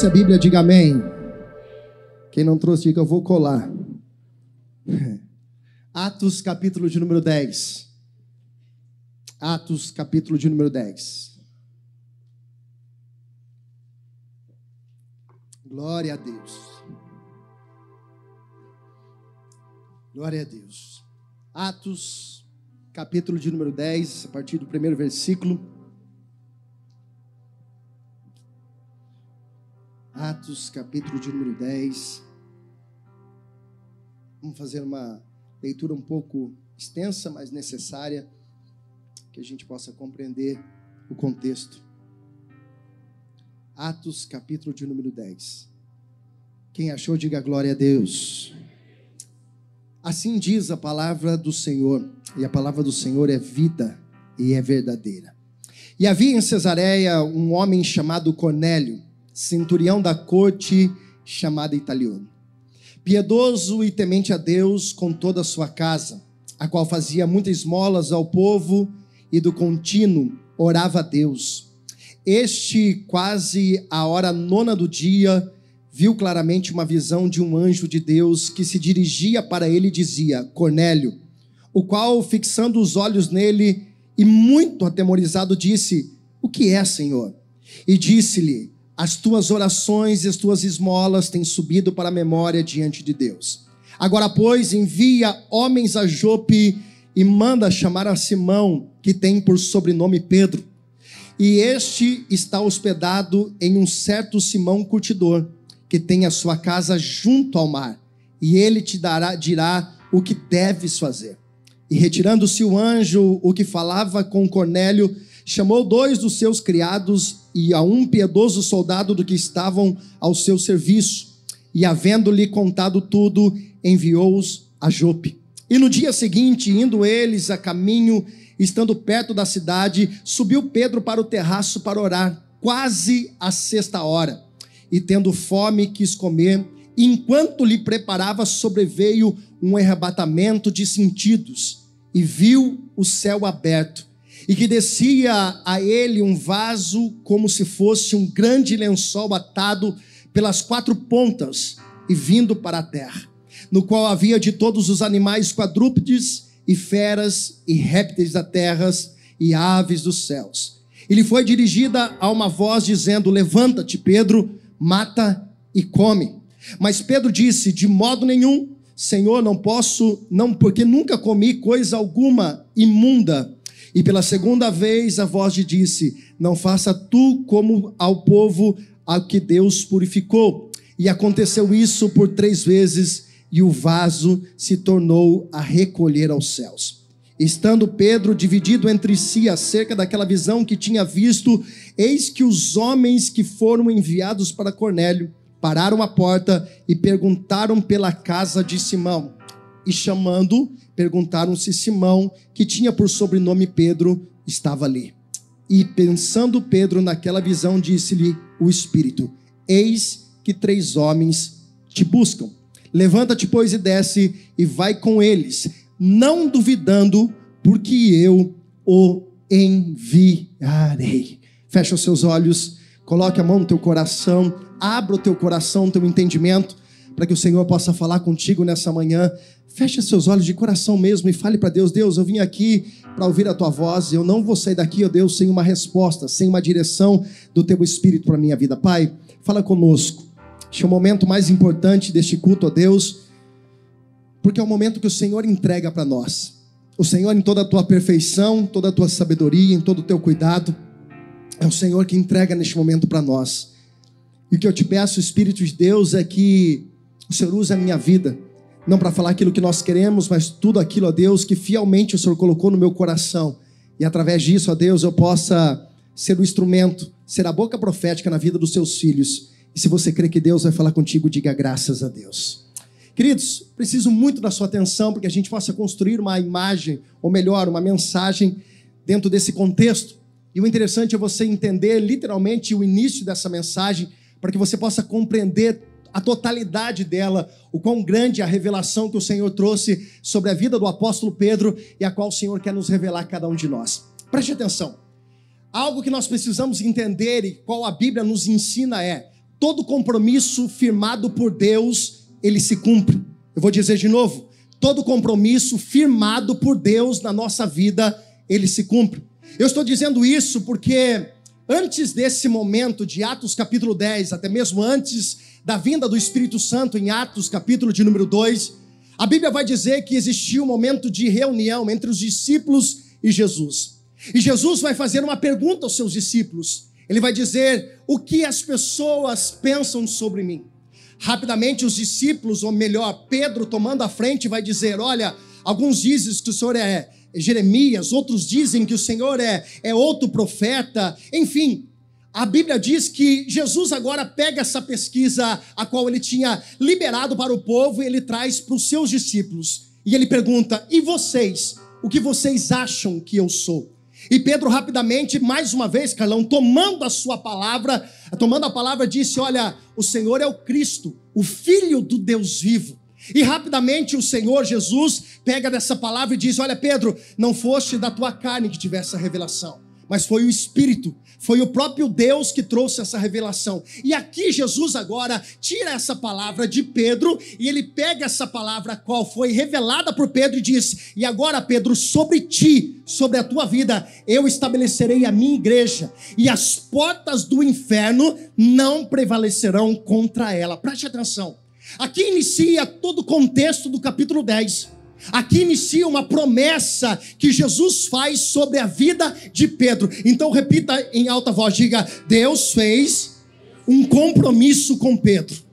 trouxe a Bíblia, diga amém. Quem não trouxe, diga eu vou colar. Atos, capítulo de número 10. Atos, capítulo de número 10. Glória a Deus. Glória a Deus. Atos, capítulo de número 10, a partir do primeiro versículo. Atos, capítulo de número 10. Vamos fazer uma leitura um pouco extensa, mas necessária, que a gente possa compreender o contexto. Atos, capítulo de número 10. Quem achou, diga glória a Deus. Assim diz a palavra do Senhor, e a palavra do Senhor é vida e é verdadeira. E havia em Cesareia um homem chamado Cornélio centurião da corte chamada Italiano. Piedoso e temente a Deus com toda a sua casa, a qual fazia muitas esmolas ao povo e do contínuo orava a Deus. Este, quase a hora nona do dia, viu claramente uma visão de um anjo de Deus que se dirigia para ele e dizia: Cornélio, o qual, fixando os olhos nele e muito atemorizado, disse: O que é, Senhor? E disse-lhe: as tuas orações e as tuas esmolas têm subido para a memória diante de Deus. Agora, pois, envia homens a Jope e manda chamar a Simão, que tem por sobrenome Pedro. E este está hospedado em um certo Simão curtidor, que tem a sua casa junto ao mar, e ele te dará, dirá o que deves fazer. E retirando-se o anjo, o que falava com Cornélio, chamou dois dos seus criados e a um piedoso soldado do que estavam ao seu serviço, e havendo-lhe contado tudo, enviou-os a Jope. E no dia seguinte, indo eles a caminho, estando perto da cidade, subiu Pedro para o terraço para orar, quase à sexta hora. E tendo fome, quis comer. Enquanto lhe preparava, sobreveio um arrebatamento de sentidos, e viu o céu aberto e que descia a ele um vaso como se fosse um grande lençol atado pelas quatro pontas e vindo para a terra, no qual havia de todos os animais quadrúpedes e feras e répteis da terra e aves dos céus. E lhe foi dirigida a uma voz dizendo: Levanta-te, Pedro, mata e come. Mas Pedro disse: De modo nenhum, Senhor, não posso, não, porque nunca comi coisa alguma imunda. E pela segunda vez a voz lhe disse: Não faça tu como ao povo ao que Deus purificou. E aconteceu isso por três vezes, e o vaso se tornou a recolher aos céus. Estando Pedro dividido entre si acerca daquela visão que tinha visto, eis que os homens que foram enviados para Cornélio pararam à porta e perguntaram pela casa de Simão. E chamando, perguntaram se Simão, que tinha por sobrenome Pedro, estava ali. E pensando Pedro naquela visão, disse-lhe o Espírito: Eis que três homens te buscam. Levanta-te, pois, e desce, e vai com eles, não duvidando, porque eu o enviarei. Fecha os seus olhos, coloque a mão no teu coração, abra o teu coração, o teu entendimento, para que o Senhor possa falar contigo nessa manhã. Feche seus olhos de coração mesmo e fale para Deus: Deus, eu vim aqui para ouvir a tua voz. Eu não vou sair daqui, ó Deus, sem uma resposta, sem uma direção do teu espírito para a minha vida. Pai, fala conosco. Este é o momento mais importante deste culto, ó Deus, porque é o momento que o Senhor entrega para nós. O Senhor, em toda a tua perfeição, toda a tua sabedoria, em todo o teu cuidado, é o Senhor que entrega neste momento para nós. E o que eu te peço, Espírito de Deus, é que o Senhor use a minha vida não para falar aquilo que nós queremos, mas tudo aquilo, ó Deus, que fielmente o Senhor colocou no meu coração. E através disso, ó Deus, eu possa ser o instrumento, ser a boca profética na vida dos seus filhos. E se você crê que Deus vai falar contigo, diga graças a Deus. Queridos, preciso muito da sua atenção para que a gente possa construir uma imagem, ou melhor, uma mensagem dentro desse contexto. E o interessante é você entender literalmente o início dessa mensagem, para que você possa compreender a totalidade dela, o quão grande é a revelação que o Senhor trouxe sobre a vida do apóstolo Pedro e a qual o Senhor quer nos revelar a cada um de nós. Preste atenção. Algo que nós precisamos entender e qual a Bíblia nos ensina é: todo compromisso firmado por Deus, ele se cumpre. Eu vou dizer de novo: todo compromisso firmado por Deus na nossa vida, ele se cumpre. Eu estou dizendo isso porque antes desse momento de Atos capítulo 10, até mesmo antes da vinda do Espírito Santo em Atos capítulo de número 2, a Bíblia vai dizer que existiu um momento de reunião entre os discípulos e Jesus. E Jesus vai fazer uma pergunta aos seus discípulos. Ele vai dizer: O que as pessoas pensam sobre mim? Rapidamente, os discípulos, ou melhor, Pedro tomando a frente, vai dizer: Olha, alguns dizem que o Senhor é Jeremias, outros dizem que o Senhor é, é outro profeta, enfim. A Bíblia diz que Jesus agora pega essa pesquisa a qual ele tinha liberado para o povo e ele traz para os seus discípulos. E ele pergunta: E vocês? O que vocês acham que eu sou? E Pedro, rapidamente, mais uma vez, Carlão, tomando a sua palavra, tomando a palavra, disse: Olha, o Senhor é o Cristo, o Filho do Deus vivo. E rapidamente o Senhor Jesus pega dessa palavra e diz: Olha, Pedro, não foste da tua carne que tivesse essa revelação mas foi o Espírito, foi o próprio Deus que trouxe essa revelação. E aqui Jesus agora tira essa palavra de Pedro e ele pega essa palavra qual foi revelada por Pedro e diz: "E agora, Pedro, sobre ti, sobre a tua vida, eu estabelecerei a minha igreja, e as portas do inferno não prevalecerão contra ela". Preste atenção. Aqui inicia todo o contexto do capítulo 10. Aqui inicia uma promessa que Jesus faz sobre a vida de Pedro. Então repita em alta voz, diga: Deus fez um compromisso com Pedro.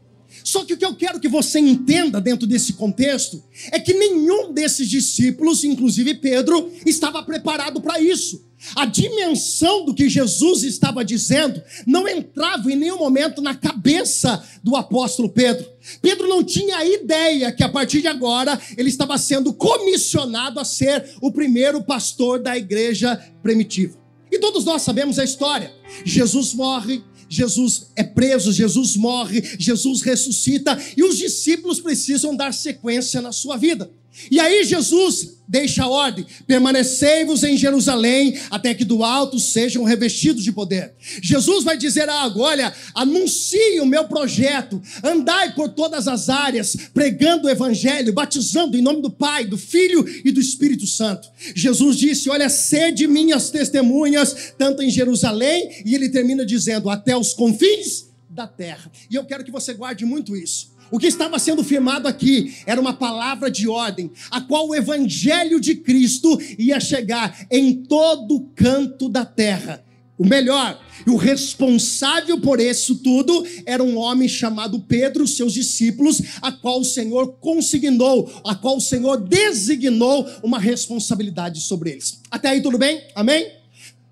Só que o que eu quero que você entenda dentro desse contexto é que nenhum desses discípulos, inclusive Pedro, estava preparado para isso. A dimensão do que Jesus estava dizendo não entrava em nenhum momento na cabeça do apóstolo Pedro. Pedro não tinha ideia que a partir de agora ele estava sendo comissionado a ser o primeiro pastor da igreja primitiva. E todos nós sabemos a história. Jesus morre, Jesus é preso, Jesus morre, Jesus ressuscita e os discípulos precisam dar sequência na sua vida. E aí Jesus deixa a ordem: permanecei-vos em Jerusalém até que do alto sejam revestidos de poder. Jesus vai dizer algo: olha, anuncie o meu projeto, andai por todas as áreas, pregando o evangelho, batizando em nome do Pai, do Filho e do Espírito Santo. Jesus disse: olha, sede minhas testemunhas, tanto em Jerusalém, e ele termina dizendo: até os confins da terra. E eu quero que você guarde muito isso. O que estava sendo firmado aqui era uma palavra de ordem, a qual o evangelho de Cristo ia chegar em todo canto da terra. O melhor, o responsável por isso tudo era um homem chamado Pedro, seus discípulos, a qual o Senhor consignou, a qual o Senhor designou uma responsabilidade sobre eles. Até aí tudo bem? Amém?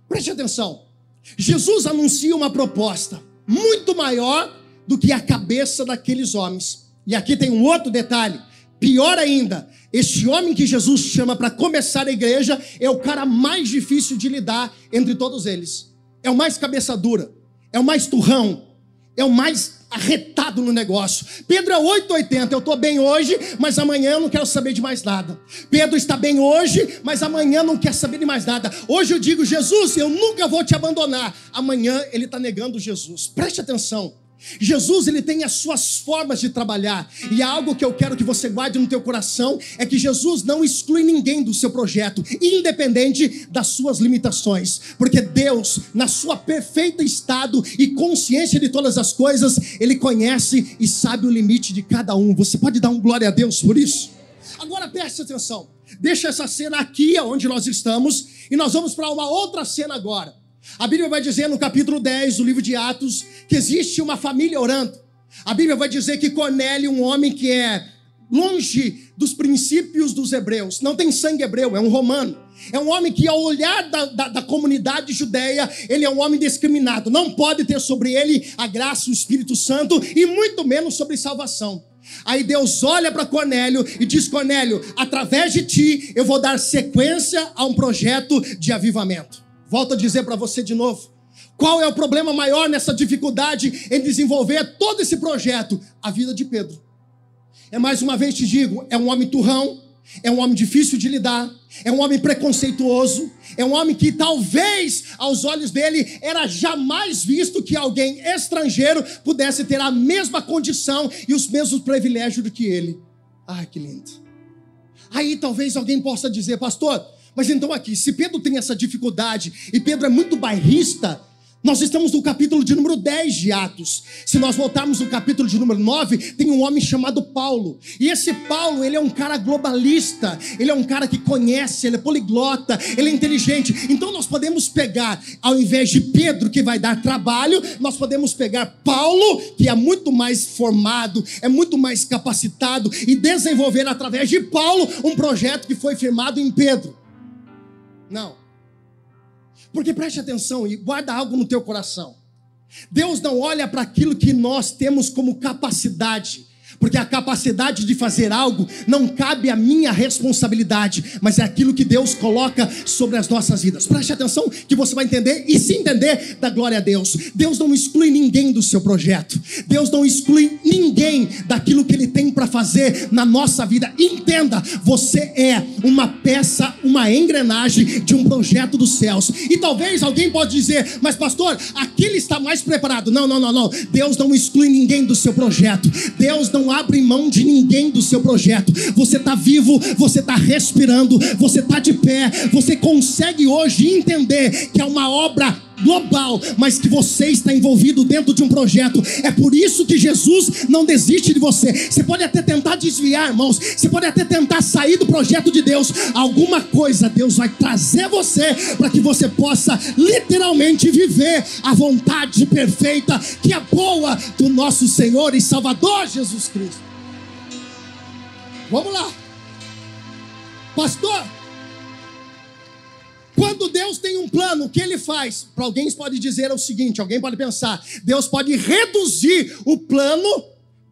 Preste atenção. Jesus anuncia uma proposta muito maior do que a cabeça daqueles homens. E aqui tem um outro detalhe. Pior ainda, este homem que Jesus chama para começar a igreja é o cara mais difícil de lidar entre todos eles. É o mais cabeça dura, é o mais turrão, é o mais arretado no negócio. Pedro é 880, eu estou bem hoje, mas amanhã eu não quero saber de mais nada. Pedro está bem hoje, mas amanhã não quer saber de mais nada. Hoje eu digo, Jesus, eu nunca vou te abandonar. Amanhã ele está negando Jesus. Preste atenção. Jesus ele tem as suas formas de trabalhar e algo que eu quero que você guarde no teu coração é que Jesus não exclui ninguém do seu projeto, independente das suas limitações, porque Deus, na sua perfeita estado e consciência de todas as coisas, ele conhece e sabe o limite de cada um. Você pode dar um glória a Deus por isso? Agora preste atenção. Deixa essa cena aqui onde nós estamos e nós vamos para uma outra cena agora. A Bíblia vai dizer no capítulo 10 do livro de Atos que existe uma família orando. A Bíblia vai dizer que Cornélio, um homem que é longe dos princípios dos hebreus, não tem sangue hebreu, é um romano. É um homem que, ao olhar da, da, da, comunidade judeia, ele é um homem discriminado. Não pode ter sobre ele a graça, o Espírito Santo e muito menos sobre salvação. Aí Deus olha para Cornélio e diz: Cornélio, através de ti eu vou dar sequência a um projeto de avivamento. Volto a dizer para você de novo. Qual é o problema maior nessa dificuldade em desenvolver todo esse projeto? A vida de Pedro. É mais uma vez te digo, é um homem turrão, é um homem difícil de lidar, é um homem preconceituoso, é um homem que talvez aos olhos dele era jamais visto que alguém estrangeiro pudesse ter a mesma condição e os mesmos privilégios do que ele. Ai, que lindo. Aí talvez alguém possa dizer, pastor, mas então aqui, se Pedro tem essa dificuldade e Pedro é muito bairrista, nós estamos no capítulo de número 10 de Atos. Se nós voltarmos no capítulo de número 9, tem um homem chamado Paulo. E esse Paulo, ele é um cara globalista, ele é um cara que conhece, ele é poliglota, ele é inteligente. Então nós podemos pegar, ao invés de Pedro, que vai dar trabalho, nós podemos pegar Paulo, que é muito mais formado, é muito mais capacitado, e desenvolver através de Paulo um projeto que foi firmado em Pedro. Não. Porque preste atenção e guarda algo no teu coração. Deus não olha para aquilo que nós temos como capacidade porque a capacidade de fazer algo não cabe à minha responsabilidade, mas é aquilo que Deus coloca sobre as nossas vidas. Preste atenção que você vai entender e se entender da glória a Deus. Deus não exclui ninguém do seu projeto. Deus não exclui ninguém daquilo que ele tem para fazer na nossa vida. Entenda, você é uma peça, uma engrenagem de um projeto dos céus. E talvez alguém pode dizer: "Mas pastor, aquele está mais preparado". Não, não, não, não. Deus não exclui ninguém do seu projeto. Deus não abre mão de ninguém do seu projeto. Você está vivo, você está respirando, você está de pé, você consegue hoje entender que é uma obra global, mas que você está envolvido dentro de um projeto. É por isso que Jesus não desiste de você. Você pode até tentar desviar, irmãos. Você pode até tentar sair do projeto de Deus. Alguma coisa Deus vai trazer você para que você possa literalmente viver a vontade perfeita que é boa do nosso Senhor e Salvador Jesus Cristo. Vamos lá. Pastor, quando Deus tem um plano, o que ele faz? Para alguém pode dizer o seguinte: alguém pode pensar, Deus pode reduzir o plano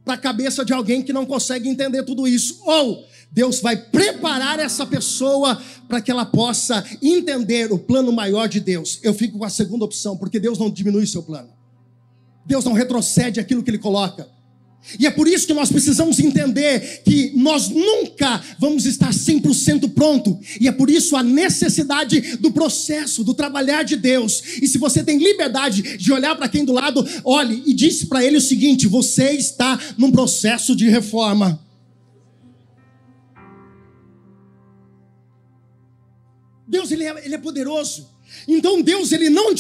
para a cabeça de alguém que não consegue entender tudo isso. Ou Deus vai preparar essa pessoa para que ela possa entender o plano maior de Deus. Eu fico com a segunda opção, porque Deus não diminui seu plano. Deus não retrocede aquilo que ele coloca. E é por isso que nós precisamos entender que nós nunca vamos estar 100% pronto. E é por isso a necessidade do processo, do trabalhar de Deus. E se você tem liberdade de olhar para quem do lado, olhe e disse para ele o seguinte: você está num processo de reforma. Deus ele é, ele é poderoso. Então Deus ele não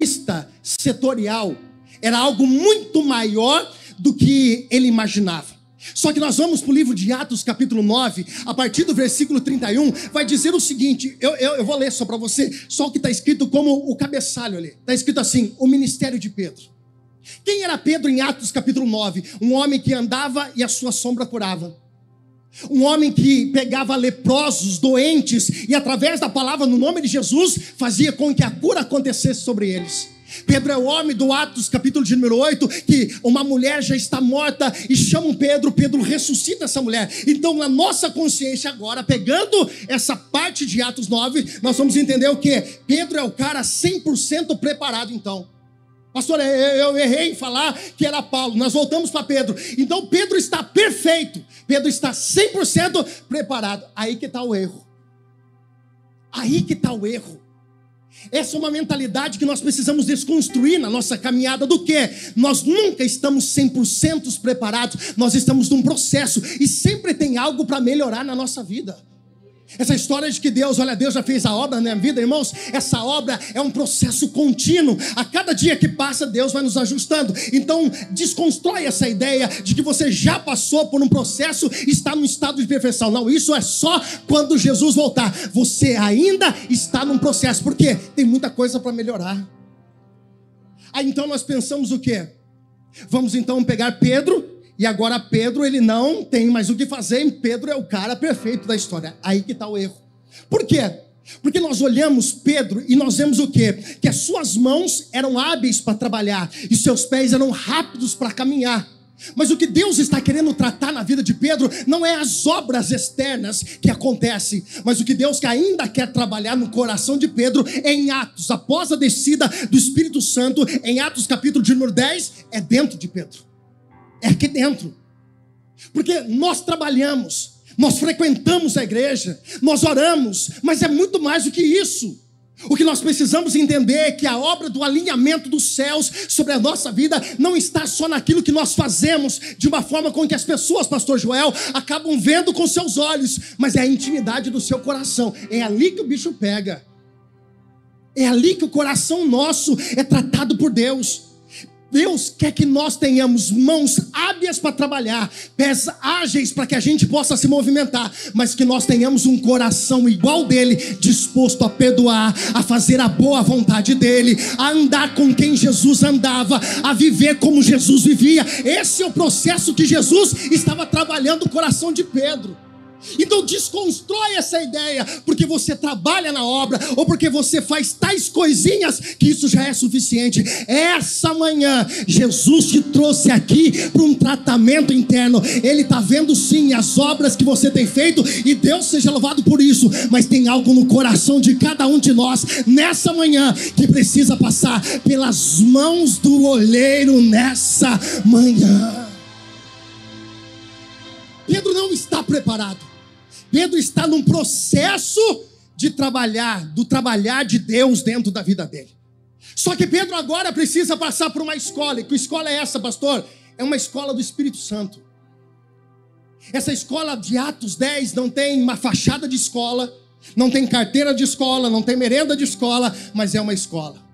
vista setorial era algo muito maior do que ele imaginava. Só que nós vamos para o livro de Atos, capítulo 9, a partir do versículo 31, vai dizer o seguinte: eu, eu, eu vou ler só para você, só o que está escrito como o cabeçalho ali. Está escrito assim: o ministério de Pedro. Quem era Pedro em Atos, capítulo 9? Um homem que andava e a sua sombra curava. Um homem que pegava leprosos, doentes, e através da palavra no nome de Jesus, fazia com que a cura acontecesse sobre eles. Pedro é o homem do Atos, capítulo de número 8, que uma mulher já está morta e chamam Pedro, Pedro ressuscita essa mulher. Então, na nossa consciência agora, pegando essa parte de Atos 9, nós vamos entender o que? Pedro é o cara 100% preparado, então. Pastor, eu errei em falar que era Paulo. Nós voltamos para Pedro. Então Pedro está perfeito. Pedro está 100% preparado. Aí que está o erro. Aí que está o erro. Essa é uma mentalidade que nós precisamos desconstruir na nossa caminhada do que? Nós nunca estamos 100% preparados. Nós estamos num processo e sempre tem algo para melhorar na nossa vida. Essa história de que Deus, olha, Deus já fez a obra na minha vida, irmãos, essa obra é um processo contínuo. A cada dia que passa, Deus vai nos ajustando. Então, desconstrói essa ideia de que você já passou por um processo e está num estado de perfeição. Não, isso é só quando Jesus voltar. Você ainda está num processo, porque tem muita coisa para melhorar. Aí então nós pensamos o quê? Vamos então pegar Pedro e agora Pedro, ele não tem mais o que fazer, Pedro é o cara perfeito da história. Aí que está o erro. Por quê? Porque nós olhamos Pedro e nós vemos o quê? Que as suas mãos eram hábeis para trabalhar e seus pés eram rápidos para caminhar. Mas o que Deus está querendo tratar na vida de Pedro não é as obras externas que acontecem, mas o que Deus ainda quer trabalhar no coração de Pedro em Atos, após a descida do Espírito Santo, em Atos capítulo de número 10, é dentro de Pedro. É aqui dentro. Porque nós trabalhamos, nós frequentamos a igreja, nós oramos, mas é muito mais do que isso. O que nós precisamos entender é que a obra do alinhamento dos céus sobre a nossa vida não está só naquilo que nós fazemos de uma forma com que as pessoas, pastor Joel, acabam vendo com seus olhos, mas é a intimidade do seu coração. É ali que o bicho pega. É ali que o coração nosso é tratado por Deus. Deus quer que nós tenhamos mãos hábeis para trabalhar, pés ágeis para que a gente possa se movimentar, mas que nós tenhamos um coração igual dele, disposto a perdoar, a fazer a boa vontade dele, a andar com quem Jesus andava, a viver como Jesus vivia. Esse é o processo que Jesus estava trabalhando o coração de Pedro. Então desconstrói essa ideia, porque você trabalha na obra, ou porque você faz tais coisinhas, que isso já é suficiente. Essa manhã, Jesus te trouxe aqui para um tratamento interno. Ele está vendo sim as obras que você tem feito, e Deus seja louvado por isso, mas tem algo no coração de cada um de nós, nessa manhã, que precisa passar pelas mãos do olheiro nessa manhã. Pedro não está preparado. Pedro está num processo de trabalhar, do trabalhar de Deus dentro da vida dele. Só que Pedro agora precisa passar por uma escola. E que escola é essa, pastor? É uma escola do Espírito Santo. Essa escola de Atos 10 não tem uma fachada de escola, não tem carteira de escola, não tem merenda de escola, mas é uma escola.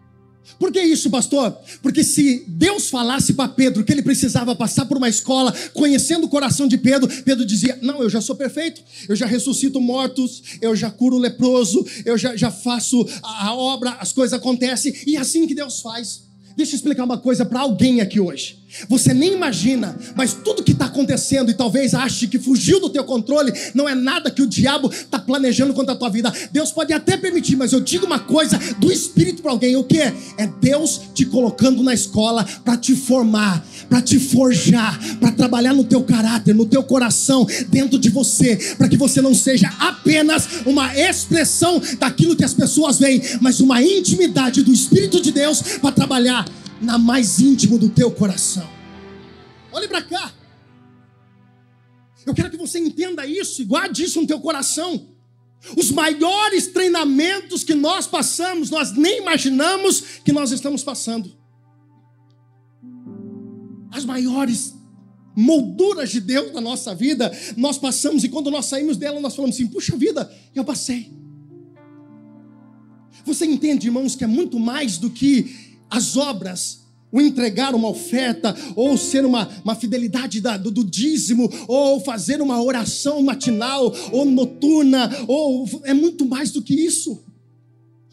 Por que isso, pastor? Porque se Deus falasse para Pedro que ele precisava passar por uma escola, conhecendo o coração de Pedro, Pedro dizia: Não, eu já sou perfeito, eu já ressuscito mortos, eu já curo leproso, eu já, já faço a, a obra, as coisas acontecem, e é assim que Deus faz. Deixa eu explicar uma coisa para alguém aqui hoje. Você nem imagina, mas tudo que está acontecendo e talvez ache que fugiu do teu controle, não é nada que o diabo está planejando contra a tua vida. Deus pode até permitir, mas eu digo uma coisa do Espírito para alguém: o que? É Deus te colocando na escola para te formar, para te forjar, para trabalhar no teu caráter, no teu coração, dentro de você, para que você não seja apenas uma expressão daquilo que as pessoas veem, mas uma intimidade do Espírito de Deus para trabalhar na mais íntimo do teu coração. Olhe para cá. Eu quero que você entenda isso e guarde isso no teu coração. Os maiores treinamentos que nós passamos, nós nem imaginamos que nós estamos passando. As maiores molduras de Deus na nossa vida, nós passamos e quando nós saímos dela, nós falamos assim: puxa vida, eu passei. Você entende, irmãos, que é muito mais do que as obras, o entregar uma oferta, ou ser uma, uma fidelidade da, do, do, dízimo, ou fazer uma oração matinal, ou noturna, ou é muito mais do que isso.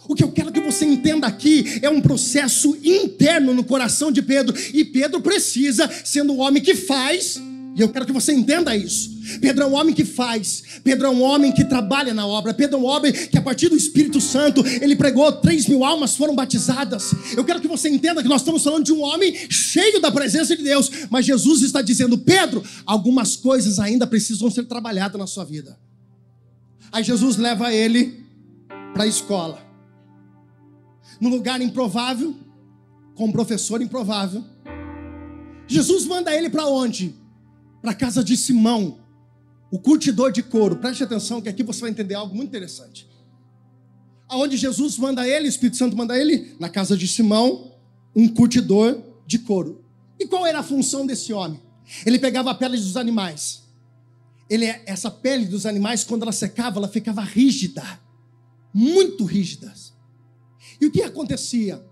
O que eu quero que você entenda aqui é um processo interno no coração de Pedro, e Pedro precisa, sendo o homem que faz, e eu quero que você entenda isso. Pedro é um homem que faz, Pedro é um homem que trabalha na obra, Pedro é um homem que, a partir do Espírito Santo, ele pregou, três mil almas foram batizadas. Eu quero que você entenda que nós estamos falando de um homem cheio da presença de Deus, mas Jesus está dizendo: Pedro, algumas coisas ainda precisam ser trabalhadas na sua vida. Aí Jesus leva ele para a escola, num lugar improvável, com um professor improvável. Jesus manda ele para onde? Para a casa de Simão, o curtidor de couro. Preste atenção que aqui você vai entender algo muito interessante. Aonde Jesus manda ele, o Espírito Santo manda ele, na casa de Simão, um curtidor de couro. E qual era a função desse homem? Ele pegava a pele dos animais. Ele, essa pele dos animais, quando ela secava, ela ficava rígida, muito rígida. E o que acontecia?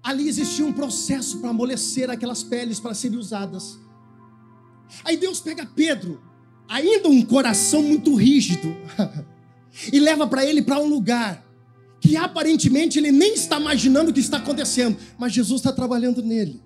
Ali existia um processo para amolecer aquelas peles para serem usadas. Aí Deus pega Pedro, ainda um coração muito rígido, e leva para ele para um lugar que aparentemente ele nem está imaginando o que está acontecendo, mas Jesus está trabalhando nele.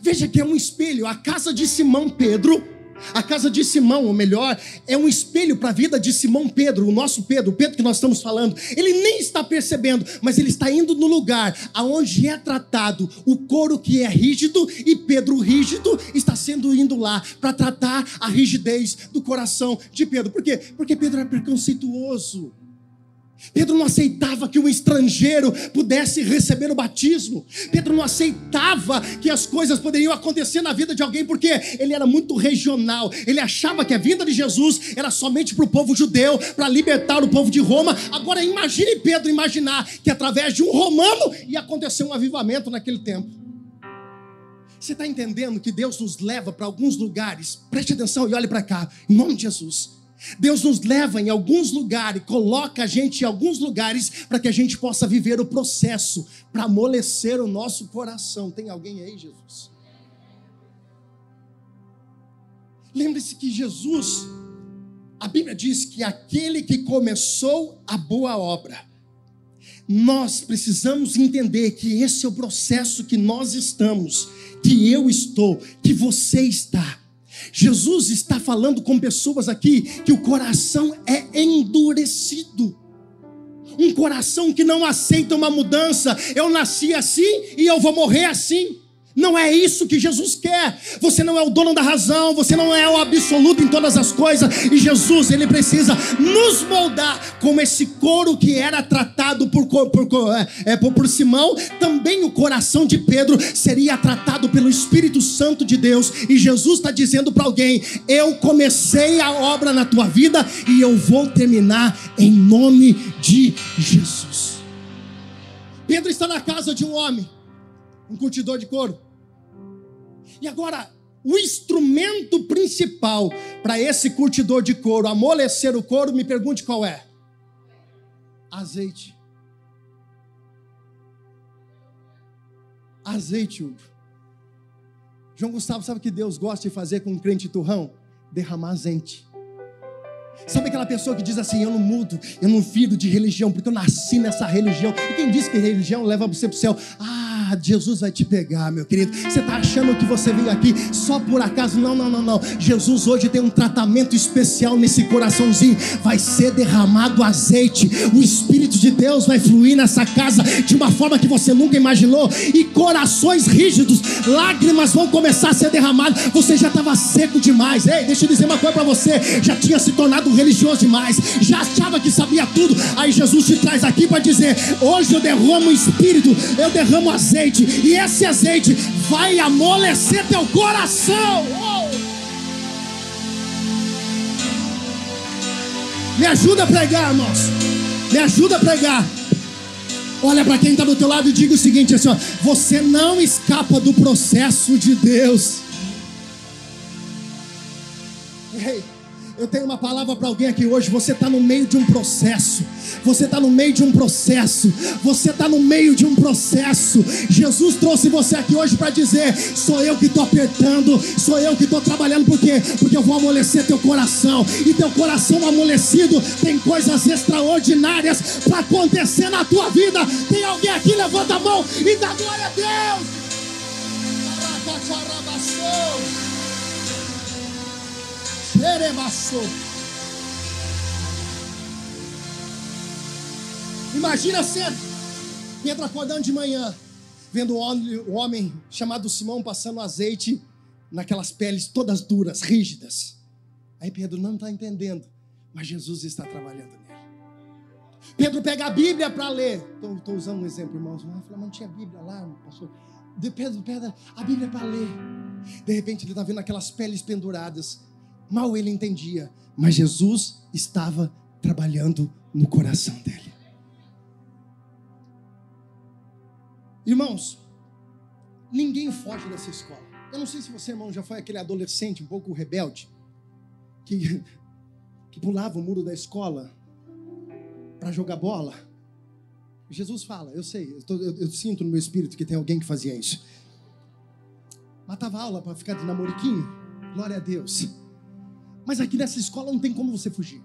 Veja que é um espelho, a casa de Simão Pedro A casa de Simão, ou melhor, é um espelho para a vida de Simão Pedro, o nosso Pedro, o Pedro que nós estamos falando. Ele nem está percebendo, mas ele está indo no lugar aonde é tratado o couro que é rígido e Pedro rígido está sendo indo lá para tratar a rigidez do coração de Pedro. Por quê? Porque Pedro é preconceituoso. Pedro não aceitava que um estrangeiro pudesse receber o batismo. Pedro não aceitava que as coisas poderiam acontecer na vida de alguém, porque ele era muito regional. Ele achava que a vinda de Jesus era somente para o povo judeu, para libertar o povo de Roma. Agora imagine Pedro imaginar que através de um romano ia acontecer um avivamento naquele tempo. Você está entendendo que Deus nos leva para alguns lugares? Preste atenção e olhe para cá, em nome de Jesus. Deus nos leva em alguns lugares, coloca a gente em alguns lugares para que a gente possa viver o processo, para amolecer o nosso coração. Tem alguém aí, Jesus? Lembre-se que Jesus, a Bíblia diz que aquele que começou a boa obra, nós precisamos entender que esse é o processo que nós estamos, que eu estou, que você está. Jesus está falando com pessoas aqui que o coração é endurecido. Um coração que não aceita uma mudança. Eu nasci assim e eu vou morrer assim. Não é isso que Jesus quer. Você não é o dono da razão, você não é o absoluto em todas as coisas. E Jesus, ele precisa nos moldar como esse couro que era tratado por, por, é, é, por, por Simão. Também o coração de Pedro seria tratado pelo Espírito Santo de Deus. E Jesus está dizendo para alguém: Eu comecei a obra na tua vida e eu vou terminar em nome de Jesus. Pedro está na casa de um homem um curtidor de couro. E agora, o instrumento principal para esse curtidor de couro amolecer o couro, me pergunte qual é: azeite. Azeite, Hugo. João Gustavo, sabe o que Deus gosta de fazer com um crente turrão? Derramar azeite. Sabe aquela pessoa que diz assim: Eu não mudo, eu não viro de religião, porque eu nasci nessa religião. E quem diz que religião leva você para o céu? Ah, Jesus vai te pegar, meu querido. Você está achando que você veio aqui só por acaso? Não, não, não, não. Jesus hoje tem um tratamento especial nesse coraçãozinho. Vai ser derramado azeite. O Espírito de Deus vai fluir nessa casa de uma forma que você nunca imaginou. E corações rígidos, lágrimas vão começar a ser derramadas. Você já estava seco demais. Ei, deixa eu dizer uma coisa para você. Já tinha se tornado religioso demais. Já achava que sabia tudo. Aí Jesus te traz aqui para dizer: Hoje eu derramo o Espírito, eu derramo azeite azeite, e esse azeite vai amolecer teu coração. Me ajuda a pregar, irmãos. Me ajuda a pregar. Olha para quem está do teu lado e diga o seguinte: assim, ó, você não escapa do processo de Deus. Ei, eu tenho uma palavra para alguém aqui hoje. Você está no meio de um processo. Você está no meio de um processo. Você está no meio de um processo. Jesus trouxe você aqui hoje para dizer: sou eu que estou apertando, sou eu que estou trabalhando. Por quê? Porque eu vou amolecer teu coração. E teu coração amolecido tem coisas extraordinárias para acontecer na tua vida. Tem alguém aqui? Levanta a mão e dá glória a Deus. Imagina cena. Pedro acordando de manhã, vendo o homem chamado Simão passando azeite naquelas peles todas duras, rígidas. Aí Pedro não está entendendo, mas Jesus está trabalhando nele. Pedro pega a Bíblia para ler. Estou usando um exemplo, irmãos. Mas não tinha Bíblia lá, pastor. De Pedro pega a Bíblia para ler. De repente ele está vendo aquelas peles penduradas. Mal ele entendia, mas Jesus estava trabalhando no coração dele. Irmãos, ninguém foge dessa escola. Eu não sei se você, irmão, já foi aquele adolescente um pouco rebelde que, que pulava o muro da escola para jogar bola. Jesus fala, eu sei, eu, tô, eu, eu, sinto no meu espírito que tem alguém que fazia isso. Matava aula para ficar de namoriquinho. Glória a Deus. Mas aqui nessa escola não tem como você fugir.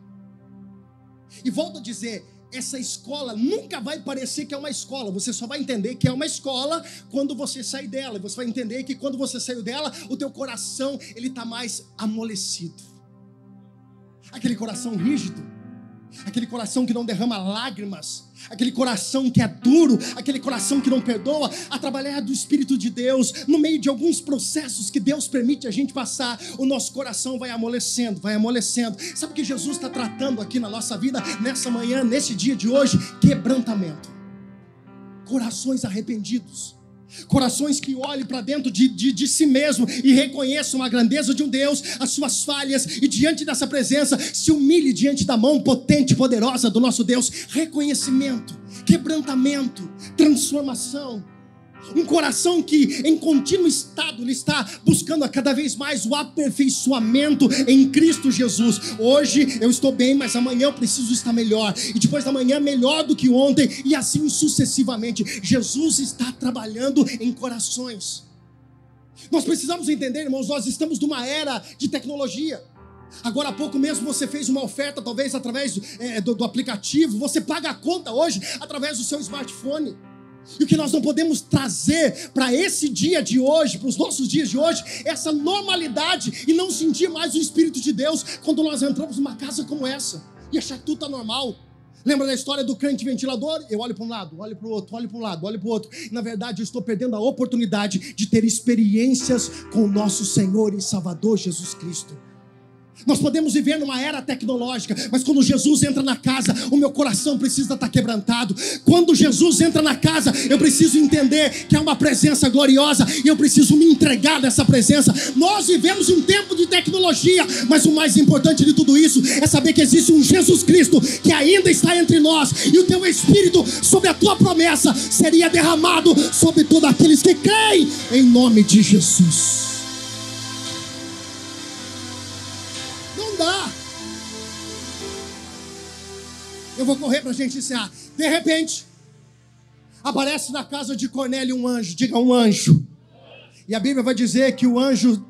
E volto a dizer, essa escola nunca vai parecer que é uma escola. Você só vai entender que é uma escola quando você sair dela. Você vai entender que quando você saiu dela, o teu coração ele está mais amolecido. Aquele coração rígido aquele coração que não derrama lágrimas, aquele coração que é duro, aquele coração que não perdoa, a trabalhar do Espírito de Deus, no meio de alguns processos que Deus permite a gente passar, o nosso coração vai amolecendo, vai amolecendo. Sabe o que Jesus está tratando aqui na nossa vida, nessa manhã, nesse dia de hoje? Quebrantamento, corações arrependidos Corações que olhem para dentro de, de, de, si mesmo e reconheçam a grandeza de um Deus, as suas falhas, e diante dessa presença se humilhe diante da mão potente e poderosa do nosso Deus. Reconhecimento, quebrantamento, transformação. Um coração que em contínuo estado ele está buscando cada vez mais o aperfeiçoamento em Cristo Jesus. Hoje eu estou bem, mas amanhã eu preciso estar melhor. E depois da manhã melhor do que ontem e assim sucessivamente. Jesus está trabalhando em corações. Nós precisamos entender, irmãos, nós estamos numa era de tecnologia. Agora há pouco mesmo você fez uma oferta, talvez através é, do, do aplicativo. Você paga a conta hoje através do seu smartphone. E o que nós não podemos trazer para esse dia de hoje, para os nossos dias de hoje, é essa normalidade e não sentir mais o Espírito de Deus quando nós entramos numa casa como essa e achar que tudo está normal. Lembra da história do crente ventilador? Eu olho para um lado, olho para o outro, olho para um lado, olho para o outro. Na verdade, eu estou perdendo a oportunidade de ter experiências com o nosso Senhor e Salvador Jesus Cristo. Nós podemos viver numa era tecnológica, mas quando Jesus entra na casa, o meu coração precisa estar quebrantado. Quando Jesus entra na casa, eu preciso entender que é uma presença gloriosa e eu preciso me entregar dessa presença. Nós vivemos um tempo de tecnologia, mas o mais importante de tudo isso é saber que existe um Jesus Cristo que ainda está entre nós e o teu Espírito, sobre a tua promessa, seria derramado sobre todos aqueles que creem em nome de Jesus. Eu vou correr para a gente encerrar. De repente, aparece na casa de Cornélio um anjo. Diga um anjo. E a Bíblia vai dizer que o anjo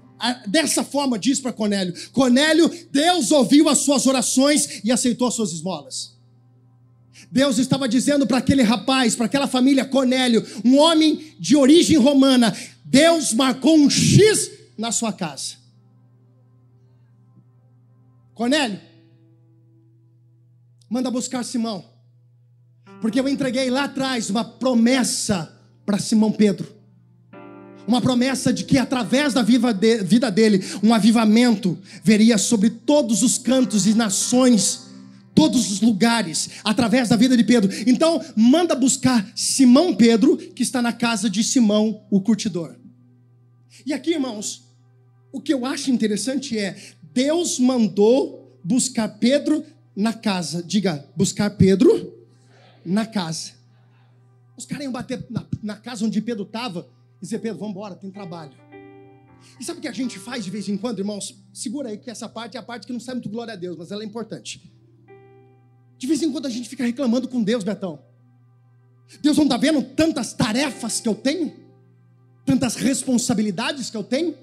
dessa forma diz para Cornélio: Cornélio, Deus ouviu as suas orações e aceitou as suas esmolas. Deus estava dizendo para aquele rapaz, para aquela família Cornélio, um homem de origem romana, Deus marcou um X na sua casa. Cornélio, manda buscar Simão. Porque eu entreguei lá atrás uma promessa para Simão Pedro. Uma promessa de que através da vida dele, um avivamento veria sobre todos os cantos e nações, todos os lugares, através da vida de Pedro. Então, manda buscar Simão Pedro, que está na casa de Simão, o curtidor. E aqui, irmãos, o que eu acho interessante é: Deus mandou buscar Pedro na casa. Diga, buscar Pedro na casa. Os caras iam bater na, na casa onde Pedro estava e dizer: Pedro, vamos embora, tem trabalho. E sabe o que a gente faz de vez em quando, irmãos? Segura aí que essa parte é a parte que não sai muito glória a Deus, mas ela é importante. De vez em quando a gente fica reclamando com Deus, Betão. Deus não está vendo tantas tarefas que eu tenho? Tantas responsabilidades que eu tenho?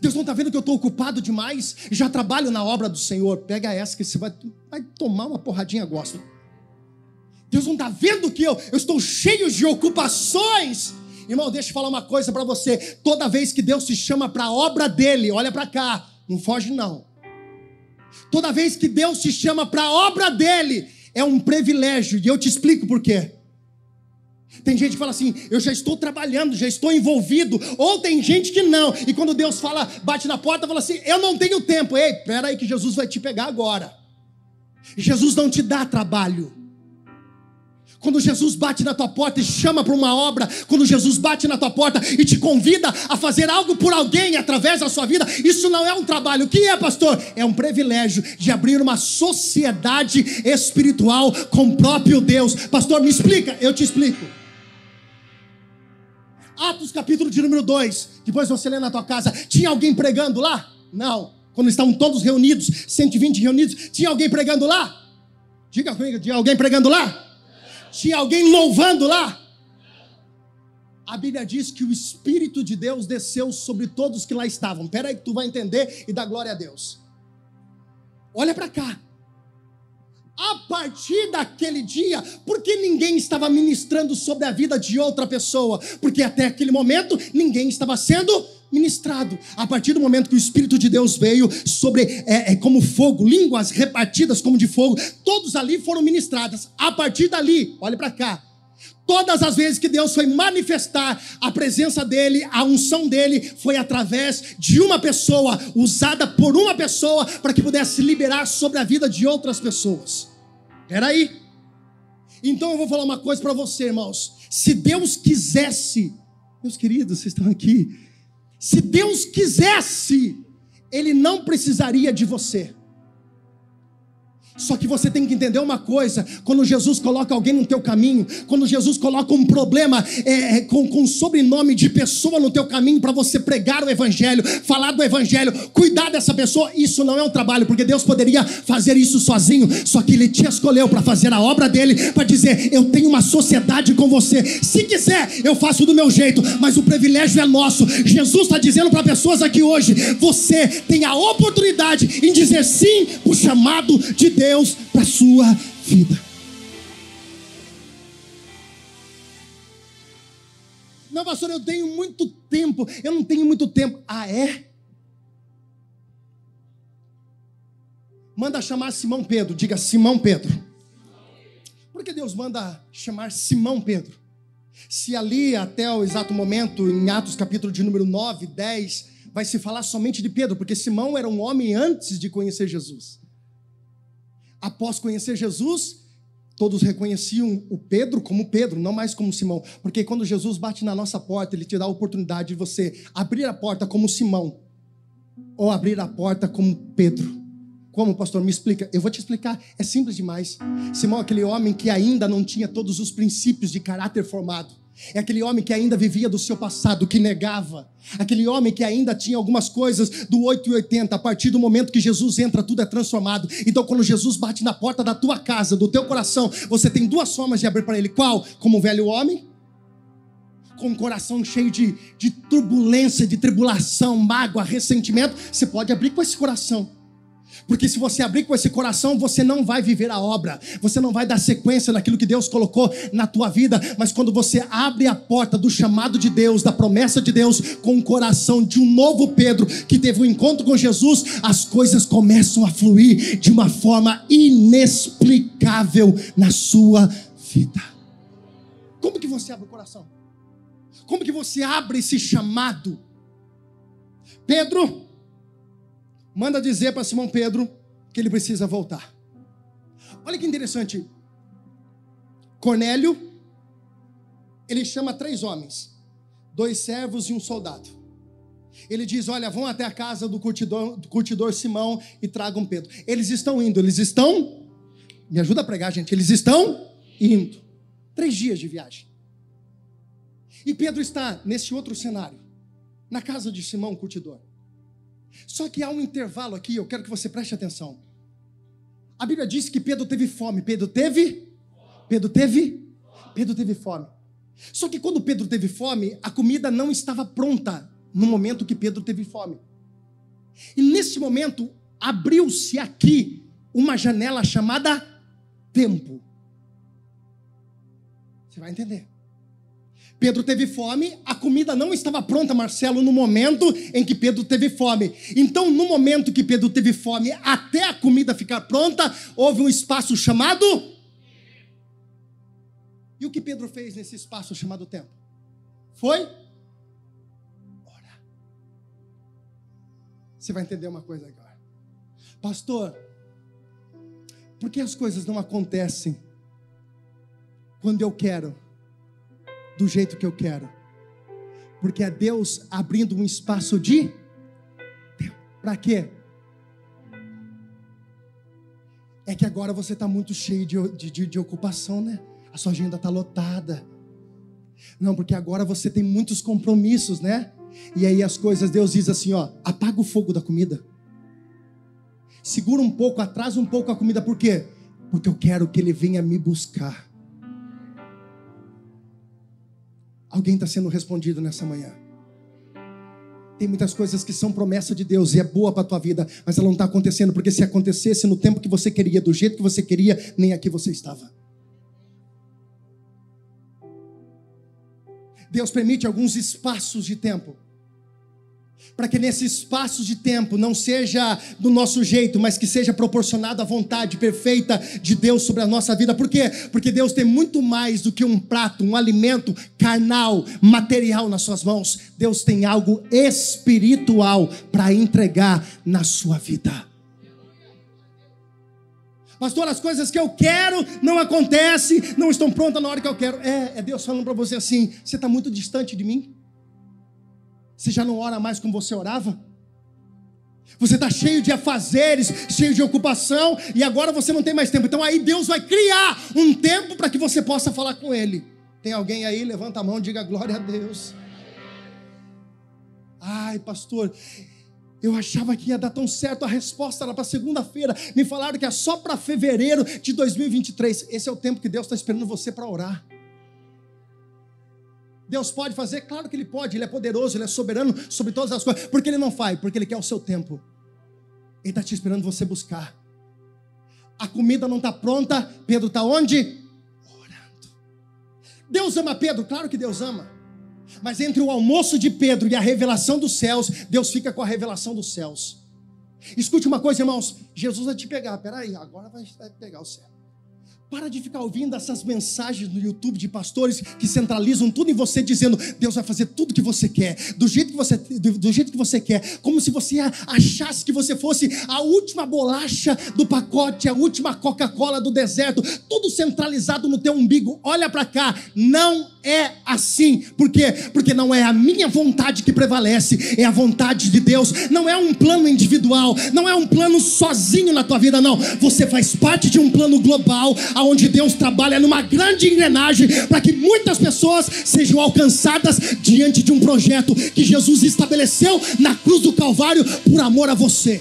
Deus não está vendo que eu estou ocupado demais, já trabalho na obra do Senhor. Pega essa que você vai, vai tomar uma porradinha gosto. Deus não está vendo que eu, eu estou cheio de ocupações. Irmão, deixa eu falar uma coisa para você. Toda vez que Deus te chama para a obra dele, olha para cá, não foge não. Toda vez que Deus te chama para a obra dele, é um privilégio, e eu te explico por quê. Tem gente que fala assim, eu já estou trabalhando, já estou envolvido. Ou tem gente que não. E quando Deus fala, bate na porta, fala assim, eu não tenho tempo. Ei, espera aí que Jesus vai te pegar agora. Jesus não te dá trabalho. Quando Jesus bate na tua porta e chama para uma obra, quando Jesus bate na tua porta e te convida a fazer algo por alguém através da sua vida, isso não é um trabalho. O que é, pastor? É um privilégio de abrir uma sociedade espiritual com o próprio Deus. Pastor, me explica, eu te explico. Atos capítulo de número 2. Depois você lê na tua casa. Tinha alguém pregando lá? Não. Quando estavam todos reunidos, 120 reunidos, tinha alguém pregando lá? Diga comigo, tinha alguém pregando lá? Tinha alguém louvando lá? A Bíblia diz que o Espírito de Deus desceu sobre todos que lá estavam. Espera aí que tu vai entender e dar glória a Deus. Olha para cá. a partir daquele dia, porque ninguém estava ministrando sobre a vida de outra pessoa, porque até aquele momento ninguém estava sendo ministrado. A partir do momento que o Espírito de Deus veio sobre, é, é, como fogo, línguas repartidas como de fogo, todos ali foram ministradas. A partir dali, olhe para cá, Todas as vezes que Deus foi manifestar a presença dele, a unção dele, foi através de uma pessoa, usada por uma pessoa, para que pudesse liberar sobre a vida de outras pessoas. Peraí. Então eu vou falar uma coisa para você, irmãos. Se Deus quisesse, meus queridos, vocês estão aqui. Se Deus quisesse, Ele não precisaria de você. Só que você tem que entender uma coisa: quando Jesus coloca alguém no teu caminho, quando Jesus coloca um problema é, é com, com sobrenome de pessoa no teu caminho para você pregar o Evangelho, falar do Evangelho, cuidar dessa pessoa, isso não é um trabalho, porque Deus poderia fazer isso sozinho, só que Ele te escolheu para fazer a obra dele, para dizer: Eu tenho uma sociedade com você. Se quiser, eu faço do meu jeito, mas o privilégio é nosso. Jesus está dizendo para pessoas aqui hoje: Você tem a oportunidade em dizer sim o chamado de Deus Deus para a sua vida. Não, pastor, eu tenho muito tempo. Eu não tenho muito tempo. Ah, é? Manda chamar Simão Pedro. Diga Simão Pedro. Por que Deus manda chamar Simão Pedro? Se ali, até o exato momento, em Atos capítulo de número 9, 10, vai se falar somente de Pedro, porque Simão era um homem antes de conhecer Jesus após conhecer Jesus, todos reconheciam o Pedro como Pedro, não mais como Simão. Porque quando Jesus bate na nossa porta, ele te dá a oportunidade de você abrir a porta como Simão ou abrir a porta como Pedro. Como, pastor? Me explica. Eu vou te explicar. É simples demais. Simão, aquele homem que ainda não tinha todos os princípios de caráter formado. É aquele homem que ainda vivia do seu passado, que negava. Aquele homem que ainda tinha algumas coisas do 8 e 80. A partir do momento que Jesus entra, tudo é transformado. Então, quando Jesus bate na porta da tua casa, do teu coração, você tem duas formas de abrir para ele. Qual? Como um velho homem, com um coração cheio de, de turbulência, de tribulação, mágoa, ressentimento. Você pode abrir com esse coração. Porque se você abrir com esse coração, você não vai viver a obra, você não vai dar sequência naquilo que Deus colocou na tua vida, mas quando você abre a porta do chamado de Deus, da promessa de Deus, com o coração de um novo Pedro que teve um encontro com Jesus, as coisas começam a fluir de uma forma inexplicável na sua vida. Como que você abre o coração? Como que você abre esse chamado? Pedro, manda dizer para Simão Pedro que ele precisa voltar. Olha que interessante. Cornélio, ele chama três homens, dois servos e um soldado. Ele diz: Olha, vão até a casa do curtidor, do curtidor Simão e tragam Pedro. Eles estão indo, eles estão. Me ajuda a pregar, gente. Eles estão indo. Três dias de viagem. E Pedro está nesse outro cenário, na casa de Simão, curtidor. Só que há um intervalo aqui, eu quero que você preste atenção. A Bíblia diz que Pedro teve fome. Pedro teve? Pedro teve? Pedro teve fome. Só que quando Pedro teve fome, a comida não estava pronta no momento que Pedro teve fome. E nesse momento, abriu-se aqui uma janela chamada tempo. Você vai entender. Pedro teve fome, a comida não estava pronta, Marcelo, no momento em que Pedro teve fome. Então, no momento que Pedro teve fome, até a comida ficar pronta, houve um espaço chamado. E o que Pedro fez nesse espaço chamado tempo? Foi? Ora. Você vai entender uma coisa agora. Pastor, por que as coisas não acontecem quando eu quero? Do jeito que eu quero. Porque é Deus abrindo um espaço de Para quê? É que agora você está muito cheio de, de, de ocupação, né? A sua agenda está lotada. Não, porque agora você tem muitos compromissos, né? E aí as coisas, Deus diz assim: ó, apaga o fogo da comida. Segura um pouco, atrasa um pouco a comida, por quê? Porque eu quero que Ele venha me buscar. Alguém está sendo respondido nessa manhã. Tem muitas coisas que são promessa de Deus e é boa para a tua vida, mas ela não está acontecendo, porque se acontecesse no tempo que você queria, do jeito que você queria, nem aqui você estava. Deus permite alguns espaços de tempo para que nesse espaço de tempo não seja do nosso jeito, mas que seja proporcionado à vontade perfeita de Deus sobre a nossa vida. Por quê? Porque Deus tem muito mais do que um prato, um alimento carnal, material nas suas mãos. Deus tem algo espiritual para entregar na sua vida. Pastor, as coisas que eu quero não acontecem, não estão prontas na hora que eu quero. É, é Deus falando para você assim: você está muito distante de mim. Você já não ora mais como você orava? Você está cheio de afazeres, cheio de ocupação, e agora você não tem mais tempo. Então aí Deus vai criar um tempo para que você possa falar com Ele. Tem alguém aí? Levanta a mão, diga glória a Deus. Ai, pastor, eu achava que ia dar tão certo, a resposta era para segunda-feira. Me falaram que é só para fevereiro de 2023. Esse é o tempo que Deus está esperando você para orar. Deus pode fazer? Claro que Ele pode, Ele é poderoso, Ele é soberano sobre todas as coisas. Por que Ele não faz? Porque Ele quer o seu tempo. Ele está te esperando você buscar. A comida não está pronta, Pedro está onde? Orando. Deus ama Pedro? Claro que Deus ama. Mas entre o almoço de Pedro e a revelação dos céus, Deus fica com a revelação dos céus. Escute uma coisa, irmãos: Jesus vai te pegar. Peraí, agora vai pegar o céu. Para de ficar ouvindo essas mensagens no YouTube de pastores que centralizam tudo em você, dizendo Deus vai fazer tudo que você quer, do jeito que você, do, do, jeito que você quer, como se você achasse que você fosse a última bolacha do pacote, a última Coca-Cola do deserto, tudo centralizado no teu umbigo. Olha para cá, não é assim. Por quê? Porque não é a minha vontade que prevalece, é a vontade de Deus. Não é um plano individual, não é um plano sozinho na tua vida, não. Você faz parte de um plano global aonde Deus trabalha numa grande engrenagem para que muitas pessoas sejam alcançadas diante de um projeto que Jesus estabeleceu na cruz do Calvário por amor a você.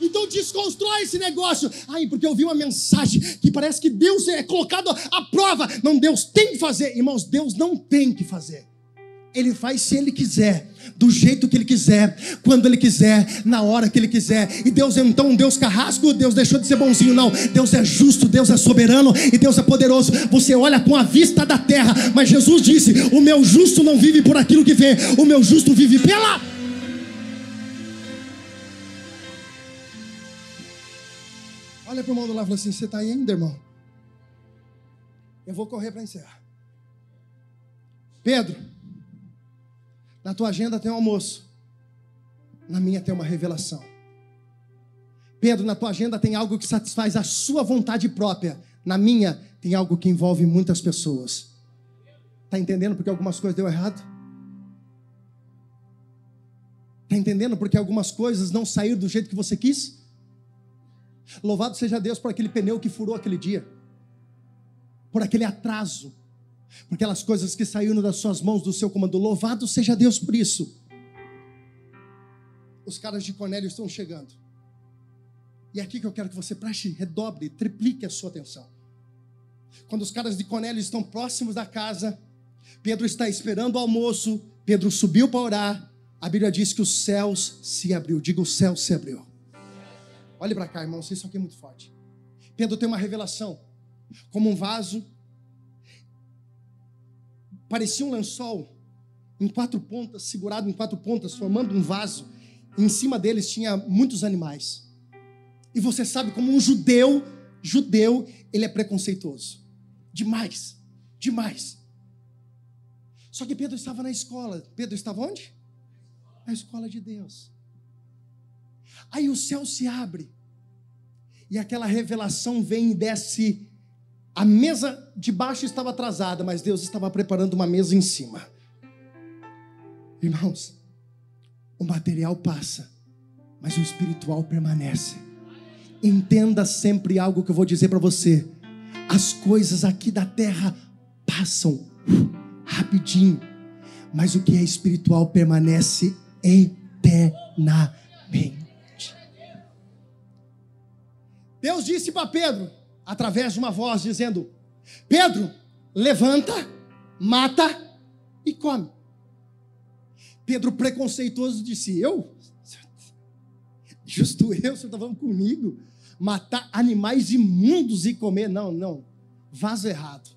Então desconstrói esse negócio. Ai, porque eu vi uma mensagem que parece que Deus é colocado à prova. Não, Deus tem que fazer. Irmãos, Deus não tem que fazer. Ele faz se ele quiser, do jeito que ele quiser, quando ele quiser, na hora que ele quiser. E Deus então um Deus carrasco, Deus deixou de ser bonzinho, não. Deus é justo, Deus é soberano e Deus é poderoso. Você olha com a vista da terra, mas Jesus disse: O meu justo não vive por aquilo que vê, o meu justo vive pela. Olha para o irmão do lado e fala assim: Você está aí ainda, irmão? Eu vou correr para encerrar. Pedro. Na tua agenda tem um almoço. Na minha tem uma revelação. Pedro, na tua agenda tem algo que satisfaz a sua vontade própria. Na minha tem algo que envolve muitas pessoas. Está entendendo porque algumas coisas deu errado? Está entendendo porque algumas coisas não saíram do jeito que você quis? Louvado seja Deus por aquele pneu que furou aquele dia, por aquele atraso, aquelas coisas que saíram das suas mãos, do seu comando. Louvado seja Deus por isso. Os caras de Cornélio estão chegando. E é aqui que eu quero que você preste, redobre, triplique a sua atenção. Quando os caras de Cornélio estão próximos da casa, Pedro está esperando o almoço, Pedro subiu para orar. A Bíblia diz que os céus se abriu. Diga, o céu se abriu. Olhe para cá, irmão, isso aqui é muito forte. Pedro tem uma revelação. Como um vaso parecia um lençol em quatro pontas, segurado em quatro pontas, formando um vaso. E em cima deles tinha muitos animais. E você sabe como um judeu, judeu, ele é preconceituoso. Demais, demais. Só que Pedro estava na escola. Pedro estava onde? Na escola de Deus. Aí o céu se abre. E aquela revelação vem e desce a mesa de baixo estava atrasada, mas Deus estava preparando uma mesa em cima. Irmãos, o material passa, mas o espiritual permanece. Entenda sempre algo que eu vou dizer para você. As coisas aqui da terra passam uh, rapidinho, mas o que é espiritual permanece eternamente. Deus disse para Pedro: através de uma voz dizendo: Pedro, levanta, mata e come. Pedro, preconceituoso, disse: Eu? Justo eu, você está falando comigo? Matar animais imundos e comer? Não, não. Vaso errado.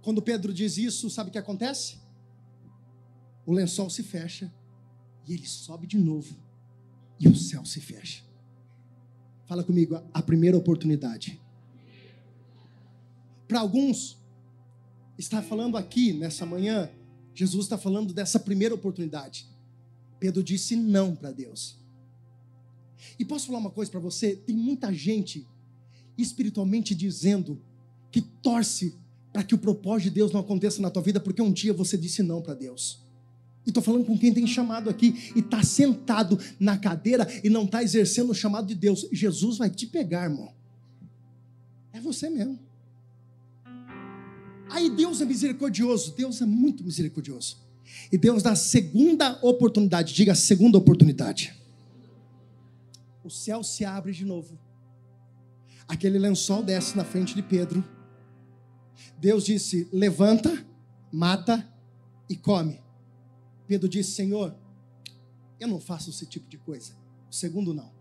Quando Pedro diz isso, sabe o que acontece? O lençol se fecha e ele sobe de novo e o céu se fecha. Fala comigo, a primeira oportunidade. Para alguns, está falando aqui nessa manhã, Jesus está falando dessa primeira oportunidade. Pedro disse não para Deus. E posso falar uma coisa para você? Tem muita gente espiritualmente dizendo que torce para que o propósito de Deus não aconteça na tua vida porque um dia você disse não para Deus. E estou falando com quem tem chamado aqui e está sentado na cadeira e não está exercendo o chamado de Deus. Jesus vai te pegar, irmão. É você mesmo. Aí Deus é misericordioso. Deus é muito misericordioso. E Deus dá a segunda oportunidade. Diga a segunda oportunidade. O céu se abre de novo. Aquele lençol desce na frente de Pedro. Deus disse: levanta, mata e come. Pedro disse: Senhor, eu não faço esse tipo de coisa. O segundo, não.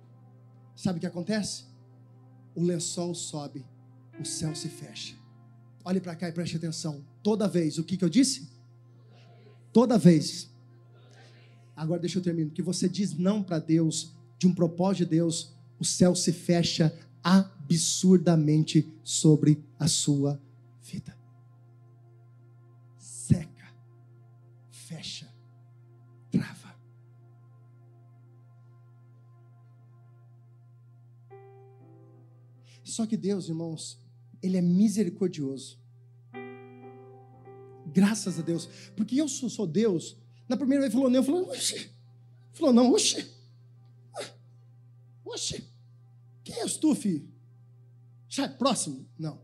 Sabe o que acontece? O lençol sobe, o céu se fecha. Olhe para cá e preste atenção. Toda vez, o que, que eu disse? Toda vez. Agora deixa eu terminar. Que você diz não para Deus, de um propósito de Deus, o céu se fecha absurdamente sobre a sua vida. Seca, fecha trava. Só que Deus, irmãos, Ele é misericordioso. Graças a Deus. Porque eu sou, sou Deus. Na primeira vez falou não, falou, oxe. Falou, não, oxe. Oxe. Quem és tu, filho? Já é próximo? Não.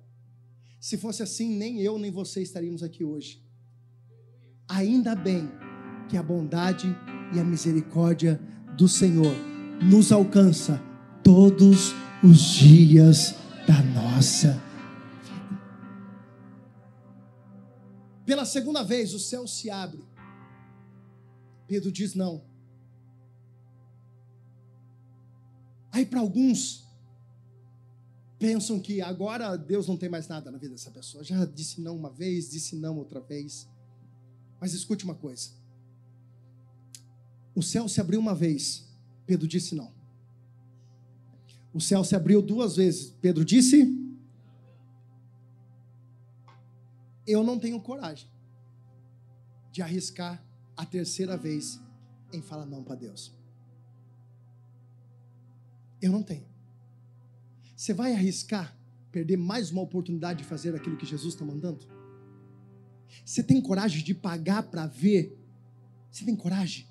Se fosse assim, nem eu nem você estaríamos aqui hoje. Ainda bem que a bondade e a misericórdia do Senhor nos alcança todos os dias da nossa vida. Pela segunda vez o céu se abre. Pedro diz não. Aí para alguns pensam que agora Deus não tem mais nada na vida dessa pessoa. Já disse não uma vez, disse não outra vez. Mas escute uma coisa. O céu se abriu uma vez, Pedro disse não. O céu se abriu duas vezes, Pedro disse: Eu não tenho coragem de arriscar a terceira vez em falar não para Deus. Eu não tenho. Você vai arriscar perder mais uma oportunidade de fazer aquilo que Jesus está mandando? Você tem coragem de pagar para ver? Você tem coragem?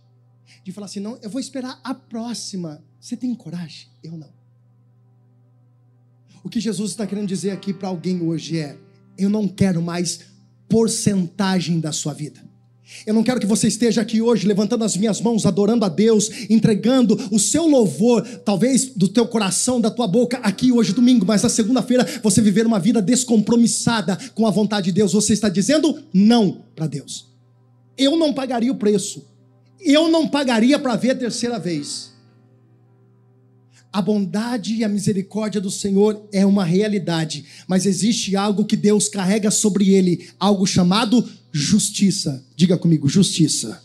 de falar assim: não, eu vou esperar a próxima. Você tem coragem? Eu não. O que Jesus está querendo dizer aqui para alguém hoje é: eu não quero mais porcentagem da sua vida. Eu não quero que você esteja aqui hoje levantando as minhas mãos, adorando a Deus, entregando o seu louvor, talvez do teu coração, da tua boca, aqui hoje domingo, mas na segunda-feira você viver uma vida descompromissada com a vontade de Deus. Você está dizendo não para Deus. Eu não pagaria o preço eu não pagaria para ver a terceira vez. A bondade e a misericórdia do Senhor é uma realidade, mas existe algo que Deus carrega sobre ele, algo chamado justiça. Diga comigo, justiça.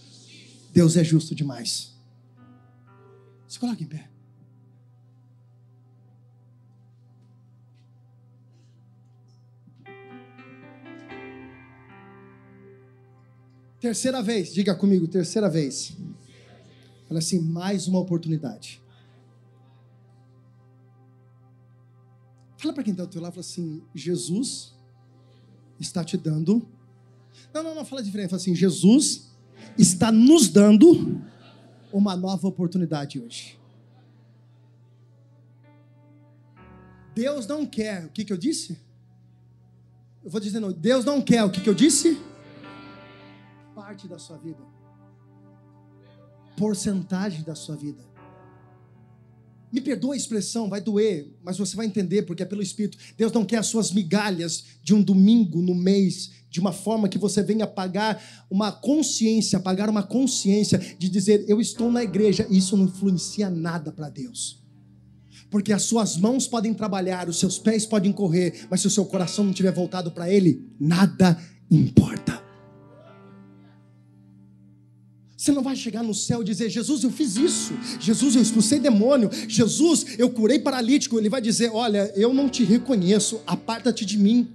Deus é justo demais. Se coloque em pé. Terceira vez, diga comigo, terceira vez. Fala assim, mais uma oportunidade. Fala para quem está ao teu lado, fala assim, Jesus está te dando. Não, não, não, fala diferente, fala assim, Jesus está nos dando uma nova oportunidade hoje. Deus não quer, o que, que eu disse? Eu vou dizendo, Deus não quer, o que, que eu disse? parte da sua vida, porcentagem da sua vida. Me perdoa a expressão, vai doer, mas você vai entender porque é pelo Espírito. Deus não quer as suas migalhas de um domingo no mês, de uma forma que você venha pagar uma consciência, pagar uma consciência de dizer, eu estou na igreja, e isso não influencia nada para Deus. Porque as suas mãos podem trabalhar, os seus pés podem correr, mas se o seu coração não estiver voltado para Ele, nada importa. Você não vai chegar no céu e dizer: Jesus, eu fiz isso. Jesus, eu expulsei demônio. Jesus, eu curei paralítico. Ele vai dizer: Olha, eu não te reconheço, aparta-te de mim.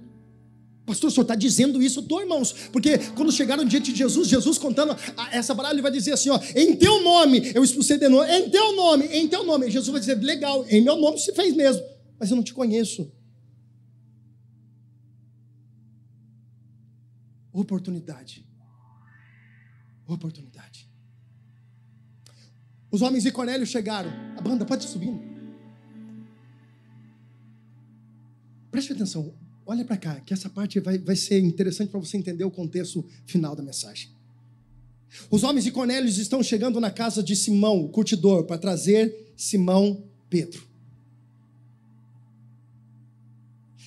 Pastor, o senhor está dizendo isso? Estou, irmãos. Porque quando chegaram diante de Jesus, Jesus contando essa palavra, ele vai dizer assim: ó, em teu nome eu expulsei demônio, em teu nome, em teu nome. Jesus vai dizer: legal, em meu nome se fez mesmo, mas eu não te conheço. Oportunidade. Oportunidade. Os homens de Cornélio chegaram. A banda pode subir. Preste atenção. Olha para cá, que essa parte vai, vai ser interessante para você entender o contexto final da mensagem. Os homens de Cornélio estão chegando na casa de Simão, o curtidor, para trazer Simão Pedro.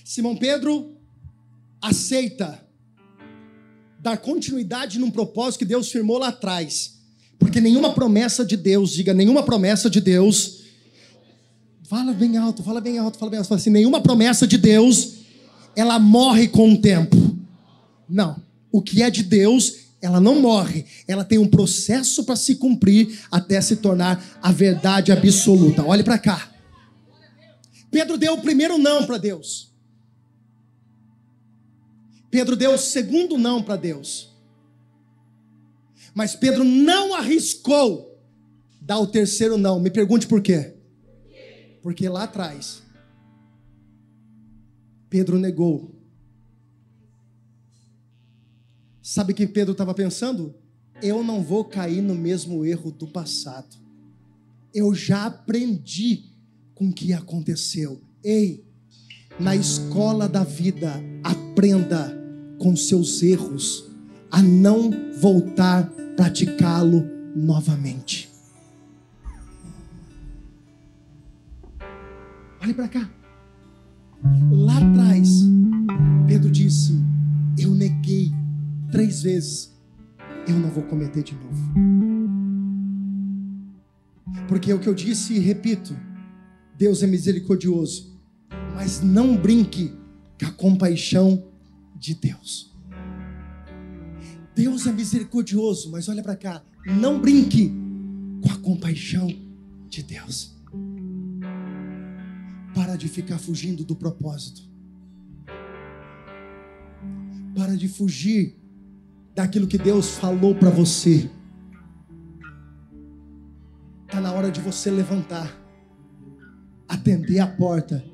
Simão Pedro aceita dar continuidade num propósito que Deus firmou lá atrás. Porque nenhuma promessa de Deus, diga, nenhuma promessa de Deus. Fala bem alto, fala bem alto, fala bem alto. Fala assim, nenhuma promessa de Deus ela morre com o tempo. Não. O que é de Deus, ela não morre. Ela tem um processo para se cumprir até se tornar a verdade absoluta. Olhe para cá. Pedro deu o primeiro não para Deus. Pedro deu o segundo não para Deus. Mas Pedro não arriscou dar o terceiro não. Me pergunte por quê? Porque lá atrás Pedro negou. Sabe o que Pedro estava pensando? Eu não vou cair no mesmo erro do passado. Eu já aprendi com o que aconteceu. Ei, na escola da vida, aprenda com seus erros a não voltar a praticá-lo novamente. Olhe para cá. Lá atrás, Pedro disse: Eu neguei três vezes, eu não vou cometer de novo. Porque é o que eu disse e repito: Deus é misericordioso, mas não brinque com a compaixão de Deus. Deus é misericordioso, mas olha para cá, não brinque com a compaixão de Deus. Para de ficar fugindo do propósito. Para de fugir daquilo que Deus falou para você. Está na hora de você levantar, atender a porta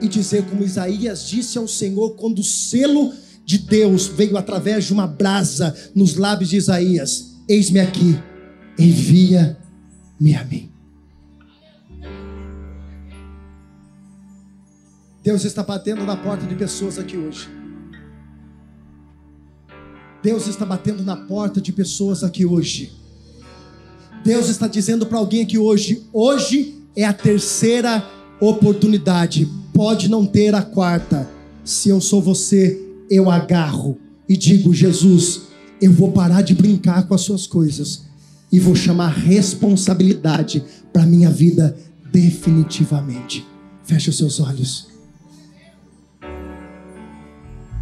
e dizer, como Isaías disse ao Senhor, quando o selo de Deus veio através de uma brasa nos lábios de Isaías: Eis-me aqui, envia-me a mim. Deus está batendo na porta de pessoas aqui hoje. Deus está batendo na porta de pessoas aqui hoje. Deus está dizendo para alguém aqui hoje: hoje é a terceira oportunidade, pode não ter a quarta. Se eu sou você, eu agarro e digo: Jesus, eu vou parar de brincar com as suas coisas e vou chamar responsabilidade para minha vida definitivamente. Feche os seus olhos.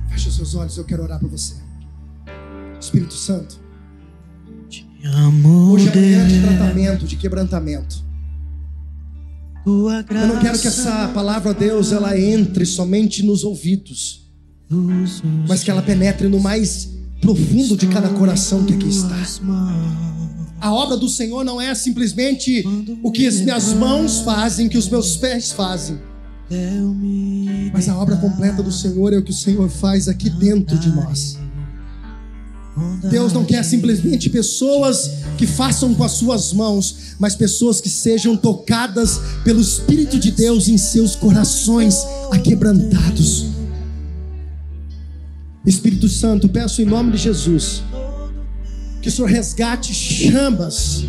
Feche os seus olhos, eu quero orar para você. Espírito Santo. Hoje é manhã de tratamento, de quebrantamento. Eu não quero que essa palavra, Deus, ela entre somente nos ouvidos, mas que ela penetre no mais profundo de cada coração que aqui está. A obra do Senhor não é simplesmente o que as minhas mãos fazem, que os meus pés fazem. Mas a obra completa do Senhor é o que o Senhor faz aqui dentro de nós. Deus não quer simplesmente pessoas que façam com as suas mãos, mas pessoas que sejam tocadas pelo Espírito de Deus em seus corações aquebrantados. Espírito Santo, peço em nome de Jesus que o Senhor resgate chamas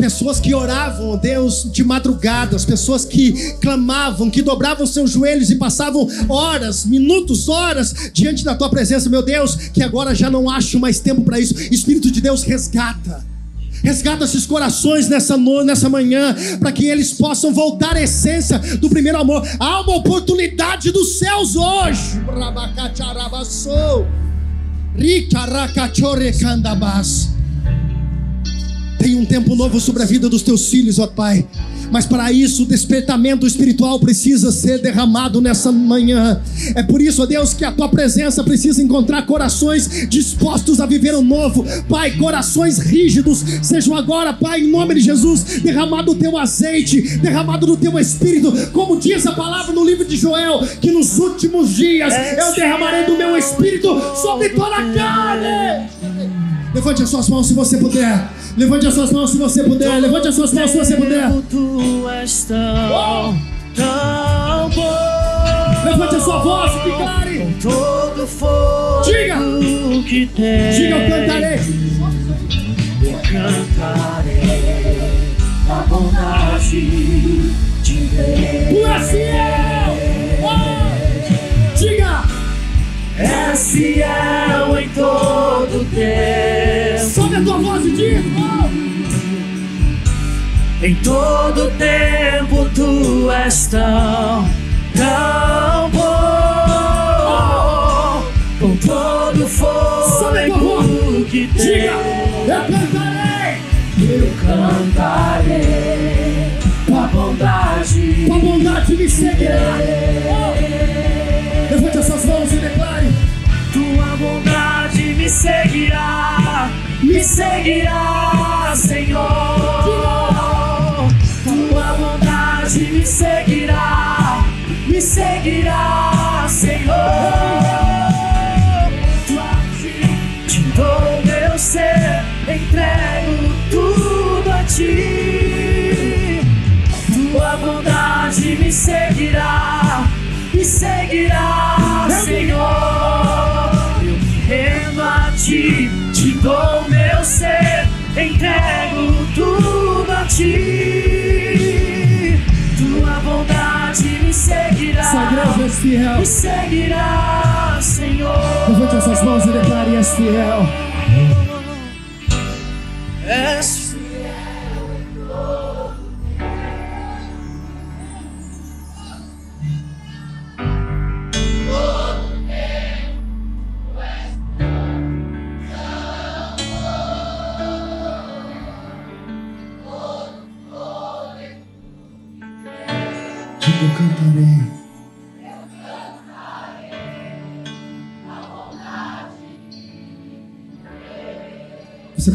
pessoas que oravam, Deus, de madrugada, as pessoas que clamavam, que dobravam seus joelhos e passavam horas, minutos, horas diante da tua presença, meu Deus, que agora já não acho mais tempo para isso. Espírito de Deus, resgata. Resgata esses corações nessa, no, nessa manhã, para que eles possam voltar à essência do primeiro amor. Há uma oportunidade dos céus hoje. Tem um tempo novo sobre a vida dos teus filhos, ó Pai. Mas para isso, o despertamento espiritual precisa ser derramado nessa manhã. É por isso, ó Deus, que a tua presença precisa encontrar corações dispostos a viver o novo. Pai, corações rígidos, sejam agora, Pai, em nome de Jesus, derramado o teu azeite, derramado do teu espírito, como diz a palavra no livro de Joel, que nos últimos dias eu derramarei do meu espírito sobre toda a carne. Levante as suas mãos se você puder. Levante as suas mãos se você puder. Levante as suas mãos se você puder. Tu és tão, tão bom. Levante a sua voz declare. Com todo fogo Diga. que tem. Diga, eu cantarei. Eu cantarei a bondade de Deus. Tu és fiel. Diga. És fiel em todo tempo. Sobe a tua voz e diz. Oh. Em todo tempo tu és tão, tão bom. Com todo tua fogo que tem. Eu cantarei. eu cantarei a bondade. Tua bondade me seguirá. Oh. Levante as suas mãos e declare. Tua bondade me seguirá, me seguirá, Senhor. Tua bondade me seguirá, me seguirá, Senhor. Tua te meu ser, entrego tudo a ti. Tua bondade me seguirá, me seguirá, entrego tudo a ti. Tua bondade me seguirá, igreja és fiel. me seguirá, Senhor. Levante as suas mãos e declare: És fiel.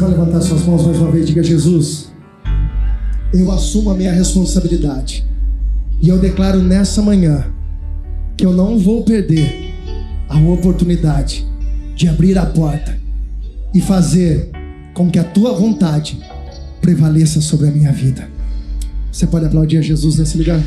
Levantar suas mãos mais uma vez e diga: Jesus, eu assumo a minha responsabilidade. E eu declaro nessa manhã que eu não vou perder a oportunidade de abrir a porta e fazer com que a tua vontade prevaleça sobre a minha vida. Você pode aplaudir a Jesus nesse lugar?